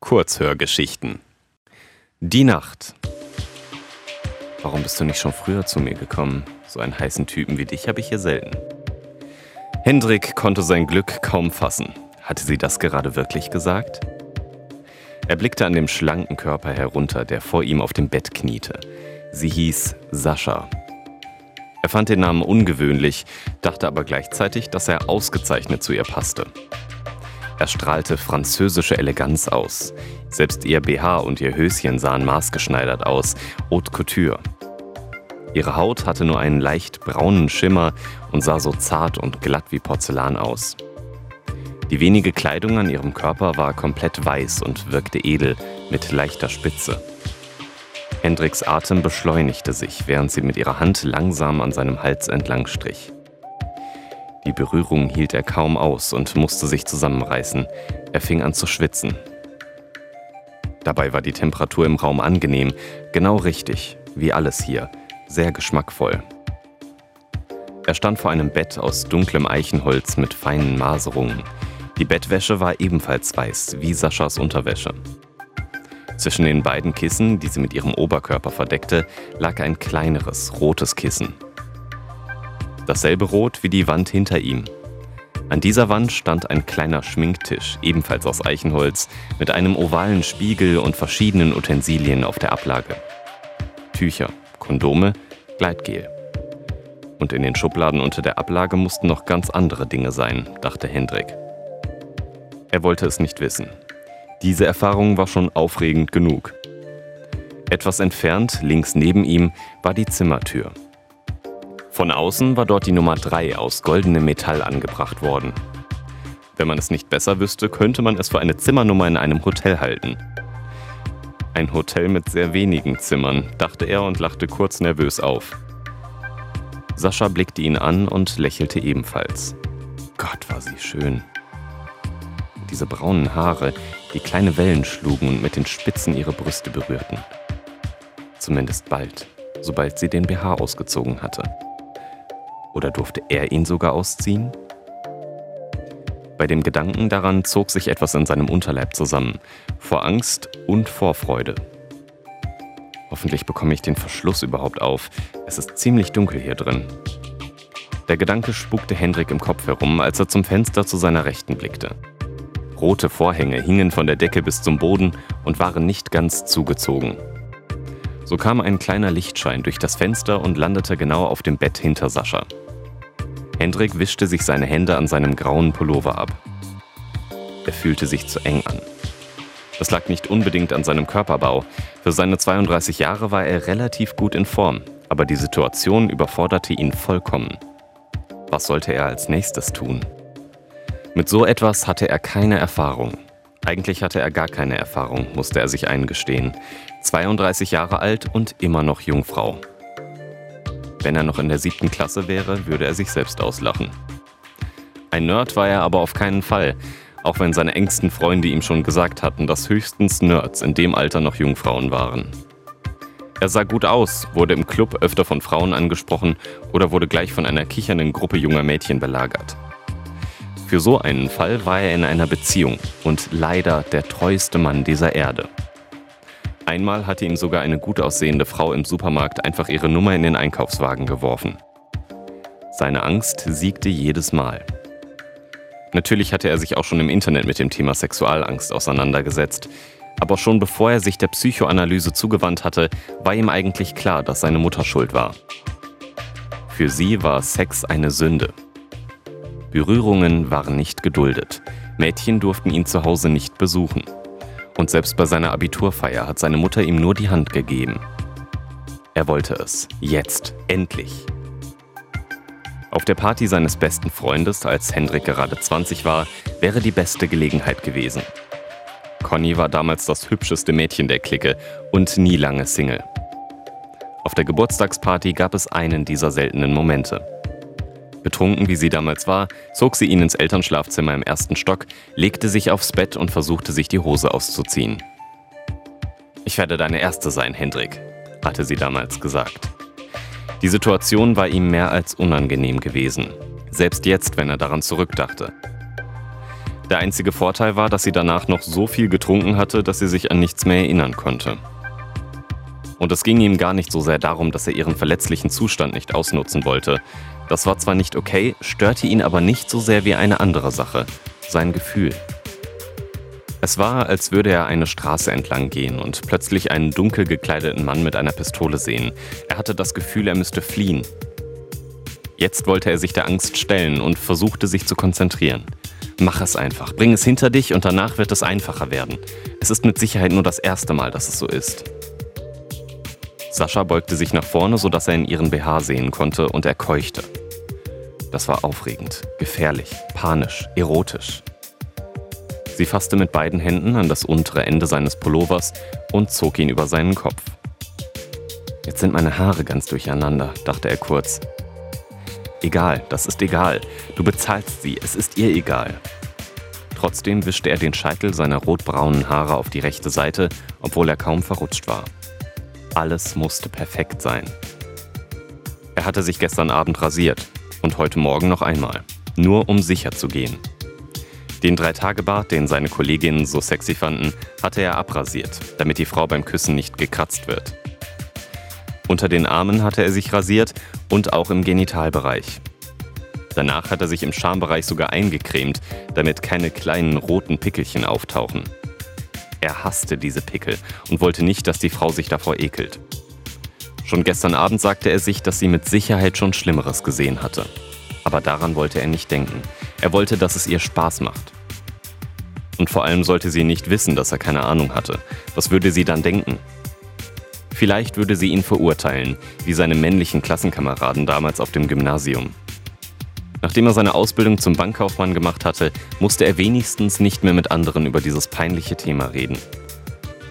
Kurzhörgeschichten. Die Nacht. Warum bist du nicht schon früher zu mir gekommen? So einen heißen Typen wie dich habe ich hier selten. Hendrik konnte sein Glück kaum fassen. Hatte sie das gerade wirklich gesagt? Er blickte an dem schlanken Körper herunter, der vor ihm auf dem Bett kniete. Sie hieß Sascha. Er fand den Namen ungewöhnlich, dachte aber gleichzeitig, dass er ausgezeichnet zu ihr passte. Er strahlte französische Eleganz aus. Selbst ihr BH und ihr Höschen sahen maßgeschneidert aus, haute couture. Ihre Haut hatte nur einen leicht braunen Schimmer und sah so zart und glatt wie Porzellan aus. Die wenige Kleidung an ihrem Körper war komplett weiß und wirkte edel, mit leichter Spitze. Hendriks Atem beschleunigte sich, während sie mit ihrer Hand langsam an seinem Hals entlang strich. Die Berührung hielt er kaum aus und musste sich zusammenreißen. Er fing an zu schwitzen. Dabei war die Temperatur im Raum angenehm, genau richtig, wie alles hier, sehr geschmackvoll. Er stand vor einem Bett aus dunklem Eichenholz mit feinen Maserungen. Die Bettwäsche war ebenfalls weiß, wie Saschas Unterwäsche. Zwischen den beiden Kissen, die sie mit ihrem Oberkörper verdeckte, lag ein kleineres, rotes Kissen. Dasselbe Rot wie die Wand hinter ihm. An dieser Wand stand ein kleiner Schminktisch, ebenfalls aus Eichenholz, mit einem ovalen Spiegel und verschiedenen Utensilien auf der Ablage. Tücher, Kondome, Gleitgel. Und in den Schubladen unter der Ablage mussten noch ganz andere Dinge sein, dachte Hendrik. Er wollte es nicht wissen. Diese Erfahrung war schon aufregend genug. Etwas entfernt, links neben ihm, war die Zimmertür. Von außen war dort die Nummer 3 aus goldenem Metall angebracht worden. Wenn man es nicht besser wüsste, könnte man es für eine Zimmernummer in einem Hotel halten. Ein Hotel mit sehr wenigen Zimmern, dachte er und lachte kurz nervös auf. Sascha blickte ihn an und lächelte ebenfalls. Gott, war sie schön. Diese braunen Haare, die kleine Wellen schlugen und mit den Spitzen ihre Brüste berührten. Zumindest bald, sobald sie den BH ausgezogen hatte. Oder durfte er ihn sogar ausziehen? Bei dem Gedanken daran zog sich etwas in seinem Unterleib zusammen, vor Angst und Vorfreude. Hoffentlich bekomme ich den Verschluss überhaupt auf. Es ist ziemlich dunkel hier drin. Der Gedanke spukte Hendrik im Kopf herum, als er zum Fenster zu seiner Rechten blickte. Rote Vorhänge hingen von der Decke bis zum Boden und waren nicht ganz zugezogen. So kam ein kleiner Lichtschein durch das Fenster und landete genau auf dem Bett hinter Sascha. Hendrik wischte sich seine Hände an seinem grauen Pullover ab. Er fühlte sich zu eng an. Das lag nicht unbedingt an seinem Körperbau. Für seine 32 Jahre war er relativ gut in Form, aber die Situation überforderte ihn vollkommen. Was sollte er als nächstes tun? Mit so etwas hatte er keine Erfahrung. Eigentlich hatte er gar keine Erfahrung, musste er sich eingestehen. 32 Jahre alt und immer noch Jungfrau. Wenn er noch in der siebten Klasse wäre, würde er sich selbst auslachen. Ein Nerd war er aber auf keinen Fall, auch wenn seine engsten Freunde ihm schon gesagt hatten, dass höchstens Nerds in dem Alter noch Jungfrauen waren. Er sah gut aus, wurde im Club öfter von Frauen angesprochen oder wurde gleich von einer kichernden Gruppe junger Mädchen belagert. Für so einen Fall war er in einer Beziehung und leider der treueste Mann dieser Erde. Einmal hatte ihm sogar eine gut aussehende Frau im Supermarkt einfach ihre Nummer in den Einkaufswagen geworfen. Seine Angst siegte jedes Mal. Natürlich hatte er sich auch schon im Internet mit dem Thema Sexualangst auseinandergesetzt, aber schon bevor er sich der Psychoanalyse zugewandt hatte, war ihm eigentlich klar, dass seine Mutter schuld war. Für sie war Sex eine Sünde. Berührungen waren nicht geduldet. Mädchen durften ihn zu Hause nicht besuchen. Und selbst bei seiner Abiturfeier hat seine Mutter ihm nur die Hand gegeben. Er wollte es. Jetzt. Endlich. Auf der Party seines besten Freundes, als Hendrik gerade 20 war, wäre die beste Gelegenheit gewesen. Conny war damals das hübscheste Mädchen der Clique und nie lange Single. Auf der Geburtstagsparty gab es einen dieser seltenen Momente. Betrunken wie sie damals war, zog sie ihn ins Elternschlafzimmer im ersten Stock, legte sich aufs Bett und versuchte sich die Hose auszuziehen. Ich werde deine Erste sein, Hendrik, hatte sie damals gesagt. Die Situation war ihm mehr als unangenehm gewesen, selbst jetzt, wenn er daran zurückdachte. Der einzige Vorteil war, dass sie danach noch so viel getrunken hatte, dass sie sich an nichts mehr erinnern konnte. Und es ging ihm gar nicht so sehr darum, dass er ihren verletzlichen Zustand nicht ausnutzen wollte. Das war zwar nicht okay, störte ihn aber nicht so sehr wie eine andere Sache, sein Gefühl. Es war, als würde er eine Straße entlang gehen und plötzlich einen dunkel gekleideten Mann mit einer Pistole sehen. Er hatte das Gefühl, er müsste fliehen. Jetzt wollte er sich der Angst stellen und versuchte sich zu konzentrieren. Mach es einfach, bring es hinter dich und danach wird es einfacher werden. Es ist mit Sicherheit nur das erste Mal, dass es so ist. Sascha beugte sich nach vorne, sodass er in ihren BH sehen konnte und er keuchte. Das war aufregend, gefährlich, panisch, erotisch. Sie fasste mit beiden Händen an das untere Ende seines Pullovers und zog ihn über seinen Kopf. Jetzt sind meine Haare ganz durcheinander, dachte er kurz. Egal, das ist egal. Du bezahlst sie, es ist ihr egal. Trotzdem wischte er den Scheitel seiner rotbraunen Haare auf die rechte Seite, obwohl er kaum verrutscht war. Alles musste perfekt sein. Er hatte sich gestern Abend rasiert und heute Morgen noch einmal, nur um sicher zu gehen. Den Dreitagebart, den seine Kolleginnen so sexy fanden, hatte er abrasiert, damit die Frau beim Küssen nicht gekratzt wird. Unter den Armen hatte er sich rasiert und auch im Genitalbereich. Danach hat er sich im Schambereich sogar eingecremt, damit keine kleinen roten Pickelchen auftauchen. Er hasste diese Pickel und wollte nicht, dass die Frau sich davor ekelt. Schon gestern Abend sagte er sich, dass sie mit Sicherheit schon Schlimmeres gesehen hatte. Aber daran wollte er nicht denken. Er wollte, dass es ihr Spaß macht. Und vor allem sollte sie nicht wissen, dass er keine Ahnung hatte. Was würde sie dann denken? Vielleicht würde sie ihn verurteilen, wie seine männlichen Klassenkameraden damals auf dem Gymnasium. Nachdem er seine Ausbildung zum Bankkaufmann gemacht hatte, musste er wenigstens nicht mehr mit anderen über dieses peinliche Thema reden.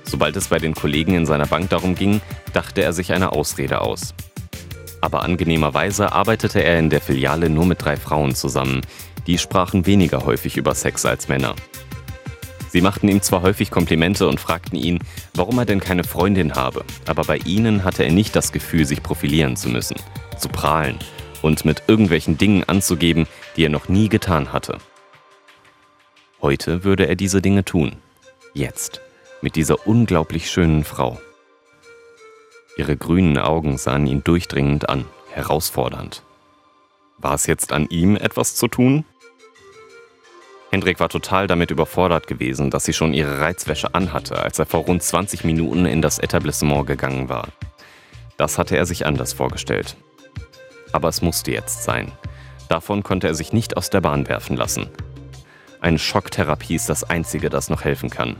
Sobald es bei den Kollegen in seiner Bank darum ging, dachte er sich eine Ausrede aus. Aber angenehmerweise arbeitete er in der Filiale nur mit drei Frauen zusammen. Die sprachen weniger häufig über Sex als Männer. Sie machten ihm zwar häufig Komplimente und fragten ihn, warum er denn keine Freundin habe, aber bei ihnen hatte er nicht das Gefühl, sich profilieren zu müssen, zu prahlen und mit irgendwelchen Dingen anzugeben, die er noch nie getan hatte. Heute würde er diese Dinge tun. Jetzt. Mit dieser unglaublich schönen Frau. Ihre grünen Augen sahen ihn durchdringend an, herausfordernd. War es jetzt an ihm, etwas zu tun? Hendrik war total damit überfordert gewesen, dass sie schon ihre Reizwäsche anhatte, als er vor rund 20 Minuten in das Etablissement gegangen war. Das hatte er sich anders vorgestellt. Aber es musste jetzt sein. Davon konnte er sich nicht aus der Bahn werfen lassen. Eine Schocktherapie ist das Einzige, das noch helfen kann.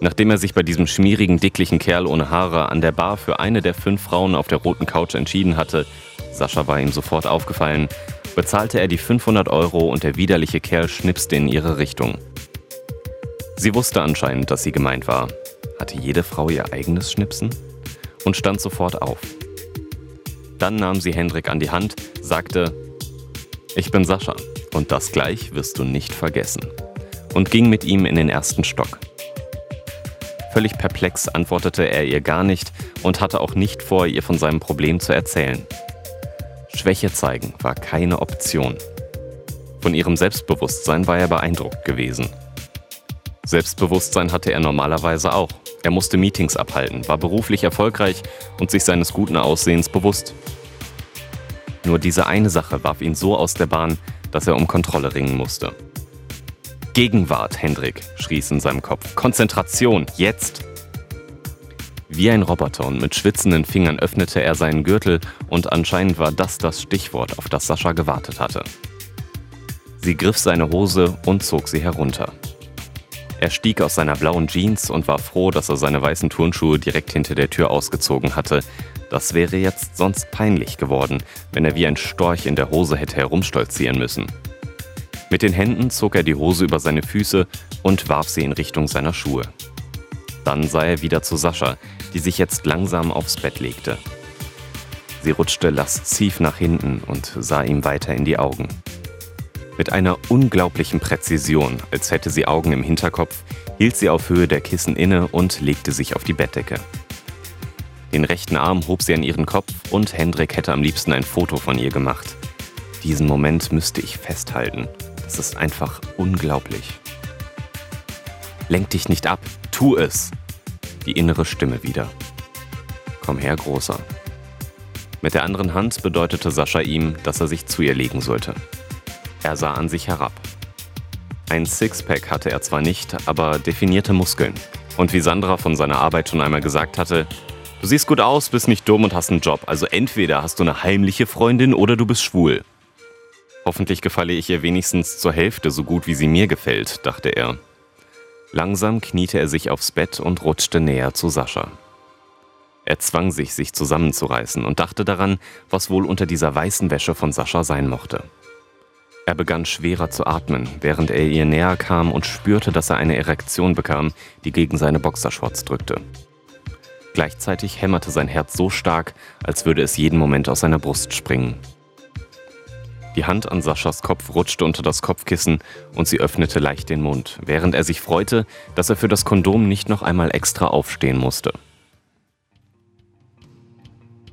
Nachdem er sich bei diesem schmierigen, dicklichen Kerl ohne Haare an der Bar für eine der fünf Frauen auf der roten Couch entschieden hatte, Sascha war ihm sofort aufgefallen, bezahlte er die 500 Euro und der widerliche Kerl schnipste in ihre Richtung. Sie wusste anscheinend, dass sie gemeint war. Hatte jede Frau ihr eigenes Schnipsen? Und stand sofort auf. Dann nahm sie Hendrik an die Hand, sagte, ich bin Sascha und das gleich wirst du nicht vergessen. Und ging mit ihm in den ersten Stock. Völlig perplex antwortete er ihr gar nicht und hatte auch nicht vor, ihr von seinem Problem zu erzählen. Schwäche zeigen war keine Option. Von ihrem Selbstbewusstsein war er beeindruckt gewesen. Selbstbewusstsein hatte er normalerweise auch. Er musste Meetings abhalten, war beruflich erfolgreich und sich seines guten Aussehens bewusst. Nur diese eine Sache warf ihn so aus der Bahn, dass er um Kontrolle ringen musste. Gegenwart, Hendrik, schrie es in seinem Kopf. Konzentration, jetzt! Wie ein Roboter und mit schwitzenden Fingern öffnete er seinen Gürtel und anscheinend war das das Stichwort, auf das Sascha gewartet hatte. Sie griff seine Hose und zog sie herunter. Er stieg aus seiner blauen Jeans und war froh, dass er seine weißen Turnschuhe direkt hinter der Tür ausgezogen hatte. Das wäre jetzt sonst peinlich geworden, wenn er wie ein Storch in der Hose hätte herumstolzieren müssen. Mit den Händen zog er die Hose über seine Füße und warf sie in Richtung seiner Schuhe. Dann sah er wieder zu Sascha, die sich jetzt langsam aufs Bett legte. Sie rutschte lasziv nach hinten und sah ihm weiter in die Augen. Mit einer unglaublichen Präzision, als hätte sie Augen im Hinterkopf, hielt sie auf Höhe der Kissen inne und legte sich auf die Bettdecke. Den rechten Arm hob sie an ihren Kopf und Hendrik hätte am liebsten ein Foto von ihr gemacht. Diesen Moment müsste ich festhalten, Das ist einfach unglaublich. Lenk dich nicht ab, tu es. Die innere Stimme wieder. Komm her, Großer. Mit der anderen Hand bedeutete Sascha ihm, dass er sich zu ihr legen sollte. Er sah an sich herab. Ein Sixpack hatte er zwar nicht, aber definierte Muskeln. Und wie Sandra von seiner Arbeit schon einmal gesagt hatte, du siehst gut aus, bist nicht dumm und hast einen Job. Also entweder hast du eine heimliche Freundin oder du bist schwul. Hoffentlich gefalle ich ihr wenigstens zur Hälfte so gut, wie sie mir gefällt, dachte er. Langsam kniete er sich aufs Bett und rutschte näher zu Sascha. Er zwang sich, sich zusammenzureißen und dachte daran, was wohl unter dieser weißen Wäsche von Sascha sein mochte. Er begann schwerer zu atmen, während er ihr näher kam und spürte, dass er eine Erektion bekam, die gegen seine Boxershorts drückte. Gleichzeitig hämmerte sein Herz so stark, als würde es jeden Moment aus seiner Brust springen. Die Hand an Saschas Kopf rutschte unter das Kopfkissen und sie öffnete leicht den Mund, während er sich freute, dass er für das Kondom nicht noch einmal extra aufstehen musste.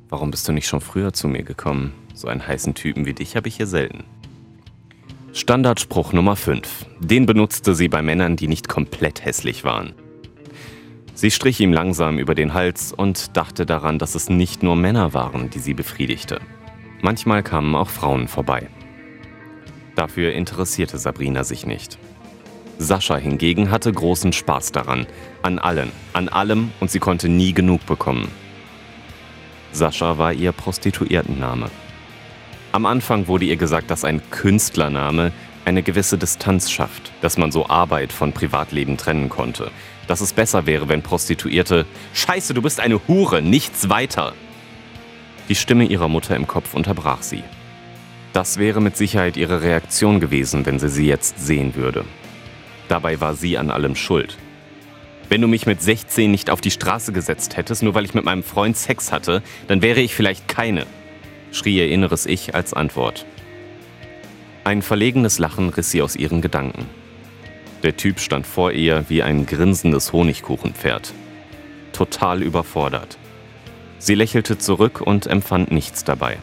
Warum bist du nicht schon früher zu mir gekommen? So einen heißen Typen wie dich habe ich hier selten. Standardspruch Nummer 5. Den benutzte sie bei Männern, die nicht komplett hässlich waren. Sie strich ihm langsam über den Hals und dachte daran, dass es nicht nur Männer waren, die sie befriedigte. Manchmal kamen auch Frauen vorbei. Dafür interessierte Sabrina sich nicht. Sascha hingegen hatte großen Spaß daran, an allen, an allem und sie konnte nie genug bekommen. Sascha war ihr Prostituiertenname. Am Anfang wurde ihr gesagt, dass ein Künstlername eine gewisse Distanz schafft, dass man so Arbeit von Privatleben trennen konnte. Dass es besser wäre, wenn Prostituierte Scheiße, du bist eine Hure, nichts weiter. Die Stimme ihrer Mutter im Kopf unterbrach sie. Das wäre mit Sicherheit ihre Reaktion gewesen, wenn sie sie jetzt sehen würde. Dabei war sie an allem schuld. Wenn du mich mit 16 nicht auf die Straße gesetzt hättest, nur weil ich mit meinem Freund Sex hatte, dann wäre ich vielleicht keine schrie ihr inneres Ich als Antwort. Ein verlegenes Lachen riss sie aus ihren Gedanken. Der Typ stand vor ihr wie ein grinsendes Honigkuchenpferd. Total überfordert. Sie lächelte zurück und empfand nichts dabei.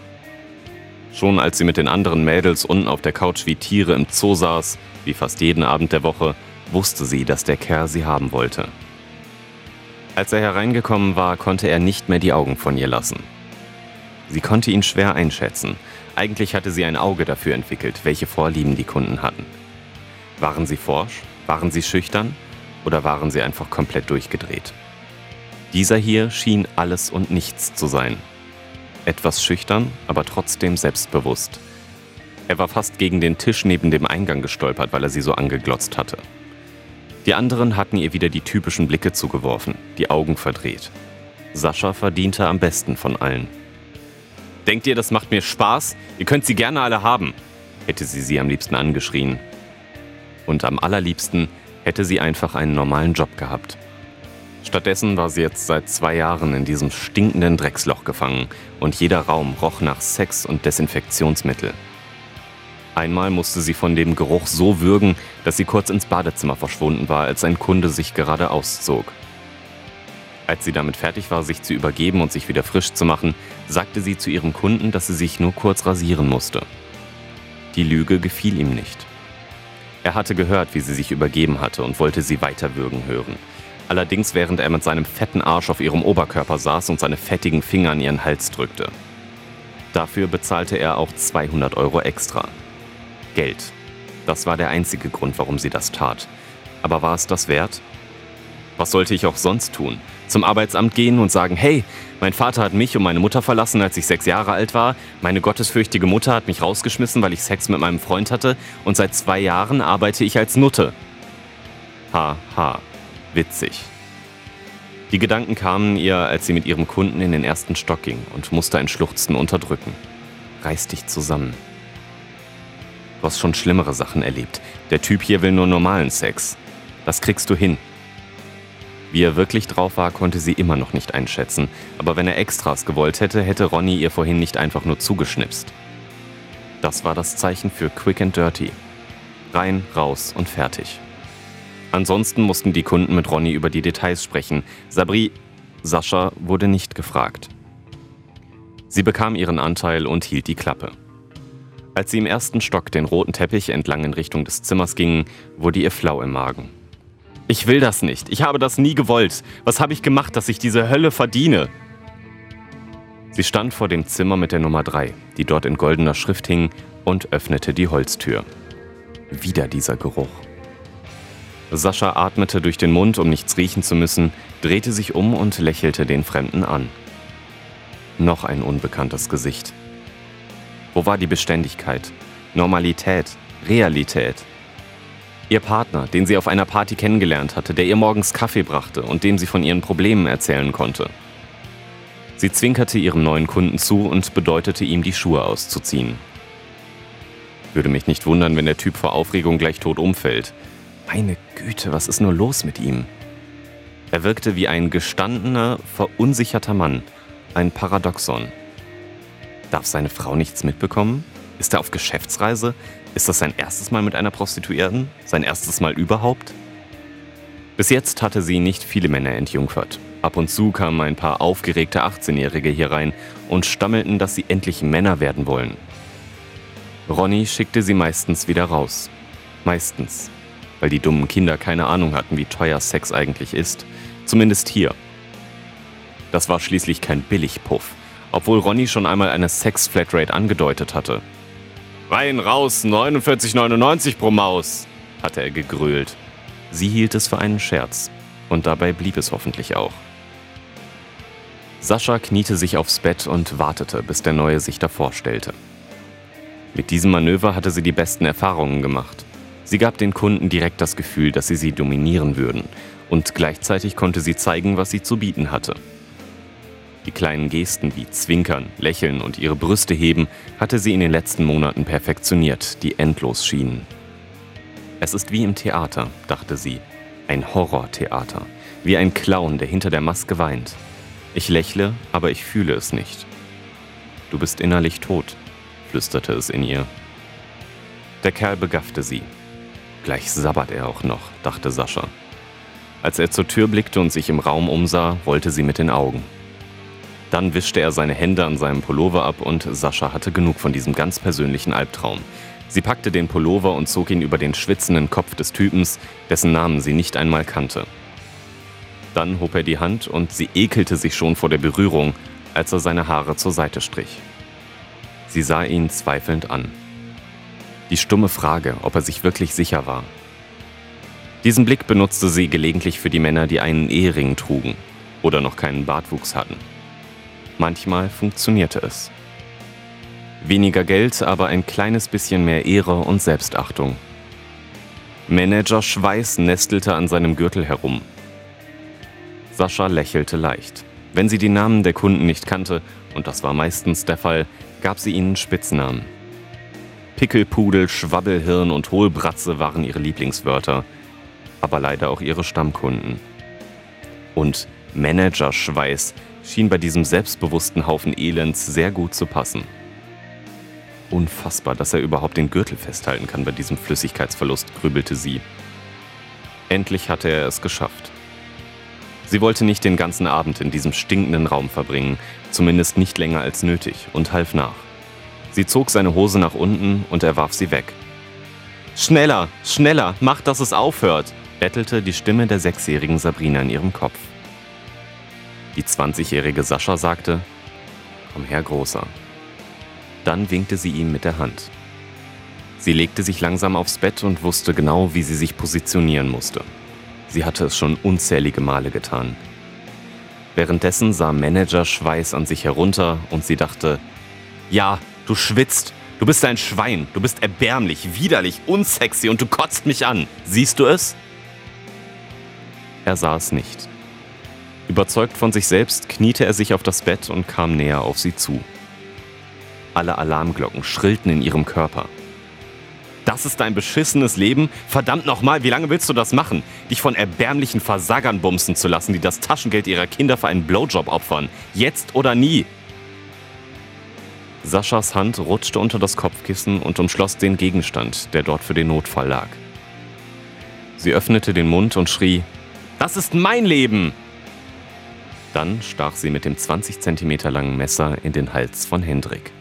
Schon als sie mit den anderen Mädels unten auf der Couch wie Tiere im Zoo saß, wie fast jeden Abend der Woche, wusste sie, dass der Kerl sie haben wollte. Als er hereingekommen war, konnte er nicht mehr die Augen von ihr lassen. Sie konnte ihn schwer einschätzen. Eigentlich hatte sie ein Auge dafür entwickelt, welche Vorlieben die Kunden hatten. Waren sie forsch? Waren sie schüchtern? Oder waren sie einfach komplett durchgedreht? Dieser hier schien alles und nichts zu sein. Etwas schüchtern, aber trotzdem selbstbewusst. Er war fast gegen den Tisch neben dem Eingang gestolpert, weil er sie so angeglotzt hatte. Die anderen hatten ihr wieder die typischen Blicke zugeworfen, die Augen verdreht. Sascha verdiente am besten von allen. Denkt ihr, das macht mir Spaß? Ihr könnt sie gerne alle haben, hätte sie sie am liebsten angeschrien. Und am allerliebsten hätte sie einfach einen normalen Job gehabt. Stattdessen war sie jetzt seit zwei Jahren in diesem stinkenden Drecksloch gefangen und jeder Raum roch nach Sex und Desinfektionsmittel. Einmal musste sie von dem Geruch so würgen, dass sie kurz ins Badezimmer verschwunden war, als ein Kunde sich gerade auszog. Als sie damit fertig war, sich zu übergeben und sich wieder frisch zu machen, sagte sie zu ihrem Kunden, dass sie sich nur kurz rasieren musste. Die Lüge gefiel ihm nicht. Er hatte gehört, wie sie sich übergeben hatte und wollte sie weiterwürgen hören. Allerdings während er mit seinem fetten Arsch auf ihrem Oberkörper saß und seine fettigen Finger an ihren Hals drückte. Dafür bezahlte er auch 200 Euro extra. Geld. Das war der einzige Grund, warum sie das tat. Aber war es das wert? Was sollte ich auch sonst tun? Zum Arbeitsamt gehen und sagen, hey, mein Vater hat mich und meine Mutter verlassen, als ich sechs Jahre alt war. Meine gottesfürchtige Mutter hat mich rausgeschmissen, weil ich Sex mit meinem Freund hatte. Und seit zwei Jahren arbeite ich als Nutte. Ha, ha, witzig. Die Gedanken kamen ihr, als sie mit ihrem Kunden in den ersten Stock ging und musste ein Schluchzen unterdrücken. Reiß dich zusammen. Du hast schon schlimmere Sachen erlebt. Der Typ hier will nur normalen Sex. Das kriegst du hin. Wie er wirklich drauf war, konnte sie immer noch nicht einschätzen, aber wenn er Extras gewollt hätte, hätte Ronny ihr vorhin nicht einfach nur zugeschnipst. Das war das Zeichen für Quick and Dirty. Rein, raus und fertig. Ansonsten mussten die Kunden mit Ronny über die Details sprechen. Sabri, Sascha wurde nicht gefragt. Sie bekam ihren Anteil und hielt die Klappe. Als sie im ersten Stock den roten Teppich entlang in Richtung des Zimmers gingen, wurde ihr flau im Magen. Ich will das nicht. Ich habe das nie gewollt. Was habe ich gemacht, dass ich diese Hölle verdiene? Sie stand vor dem Zimmer mit der Nummer 3, die dort in goldener Schrift hing, und öffnete die Holztür. Wieder dieser Geruch. Sascha atmete durch den Mund, um nichts riechen zu müssen, drehte sich um und lächelte den Fremden an. Noch ein unbekanntes Gesicht. Wo war die Beständigkeit, Normalität, Realität? Ihr Partner, den sie auf einer Party kennengelernt hatte, der ihr morgens Kaffee brachte und dem sie von ihren Problemen erzählen konnte. Sie zwinkerte ihrem neuen Kunden zu und bedeutete ihm, die Schuhe auszuziehen. Würde mich nicht wundern, wenn der Typ vor Aufregung gleich tot umfällt. Meine Güte, was ist nur los mit ihm? Er wirkte wie ein gestandener, verunsicherter Mann, ein Paradoxon. Darf seine Frau nichts mitbekommen? Ist er auf Geschäftsreise? Ist das sein erstes Mal mit einer Prostituierten? Sein erstes Mal überhaupt? Bis jetzt hatte sie nicht viele Männer entjungfert. Ab und zu kamen ein paar aufgeregte 18-Jährige hier rein und stammelten, dass sie endlich Männer werden wollen. Ronny schickte sie meistens wieder raus. Meistens. Weil die dummen Kinder keine Ahnung hatten, wie teuer Sex eigentlich ist. Zumindest hier. Das war schließlich kein Billigpuff, obwohl Ronny schon einmal eine Sex-Flatrate angedeutet hatte. Rein raus, 49,99 pro Maus, hatte er gegrölt. Sie hielt es für einen Scherz. Und dabei blieb es hoffentlich auch. Sascha kniete sich aufs Bett und wartete, bis der Neue sich davor stellte. Mit diesem Manöver hatte sie die besten Erfahrungen gemacht. Sie gab den Kunden direkt das Gefühl, dass sie sie dominieren würden, und gleichzeitig konnte sie zeigen, was sie zu bieten hatte. Die kleinen Gesten wie Zwinkern, Lächeln und ihre Brüste heben hatte sie in den letzten Monaten perfektioniert, die endlos schienen. Es ist wie im Theater, dachte sie. Ein Horrortheater. Wie ein Clown, der hinter der Maske weint. Ich lächle, aber ich fühle es nicht. Du bist innerlich tot, flüsterte es in ihr. Der Kerl begaffte sie. Gleich sabbert er auch noch, dachte Sascha. Als er zur Tür blickte und sich im Raum umsah, wollte sie mit den Augen. Dann wischte er seine Hände an seinem Pullover ab und Sascha hatte genug von diesem ganz persönlichen Albtraum. Sie packte den Pullover und zog ihn über den schwitzenden Kopf des Typens, dessen Namen sie nicht einmal kannte. Dann hob er die Hand und sie ekelte sich schon vor der Berührung, als er seine Haare zur Seite strich. Sie sah ihn zweifelnd an. Die stumme Frage, ob er sich wirklich sicher war. Diesen Blick benutzte sie gelegentlich für die Männer, die einen Ehering trugen oder noch keinen Bartwuchs hatten. Manchmal funktionierte es. Weniger Geld, aber ein kleines bisschen mehr Ehre und Selbstachtung. Manager Schweiß nestelte an seinem Gürtel herum. Sascha lächelte leicht. Wenn sie die Namen der Kunden nicht kannte, und das war meistens der Fall, gab sie ihnen Spitznamen. Pickelpudel, Schwabbelhirn und Hohlbratze waren ihre Lieblingswörter, aber leider auch ihre Stammkunden. Und Managerschweiß schien bei diesem selbstbewussten Haufen Elends sehr gut zu passen. Unfassbar, dass er überhaupt den Gürtel festhalten kann bei diesem Flüssigkeitsverlust, grübelte sie. Endlich hatte er es geschafft. Sie wollte nicht den ganzen Abend in diesem stinkenden Raum verbringen, zumindest nicht länger als nötig, und half nach. Sie zog seine Hose nach unten und er warf sie weg. Schneller, schneller, mach, dass es aufhört, bettelte die Stimme der sechsjährigen Sabrina in ihrem Kopf. Die 20-jährige Sascha sagte, Komm her, Großer. Dann winkte sie ihm mit der Hand. Sie legte sich langsam aufs Bett und wusste genau, wie sie sich positionieren musste. Sie hatte es schon unzählige Male getan. Währenddessen sah Manager Schweiß an sich herunter und sie dachte, ja, du schwitzt, du bist ein Schwein, du bist erbärmlich, widerlich, unsexy und du kotzt mich an. Siehst du es? Er sah es nicht. Überzeugt von sich selbst kniete er sich auf das Bett und kam näher auf sie zu. Alle Alarmglocken schrillten in ihrem Körper. Das ist dein beschissenes Leben? Verdammt nochmal, wie lange willst du das machen? Dich von erbärmlichen Versagern bumsen zu lassen, die das Taschengeld ihrer Kinder für einen Blowjob opfern. Jetzt oder nie. Saschas Hand rutschte unter das Kopfkissen und umschloss den Gegenstand, der dort für den Notfall lag. Sie öffnete den Mund und schrie, Das ist mein Leben! Dann stach sie mit dem 20 cm langen Messer in den Hals von Hendrik.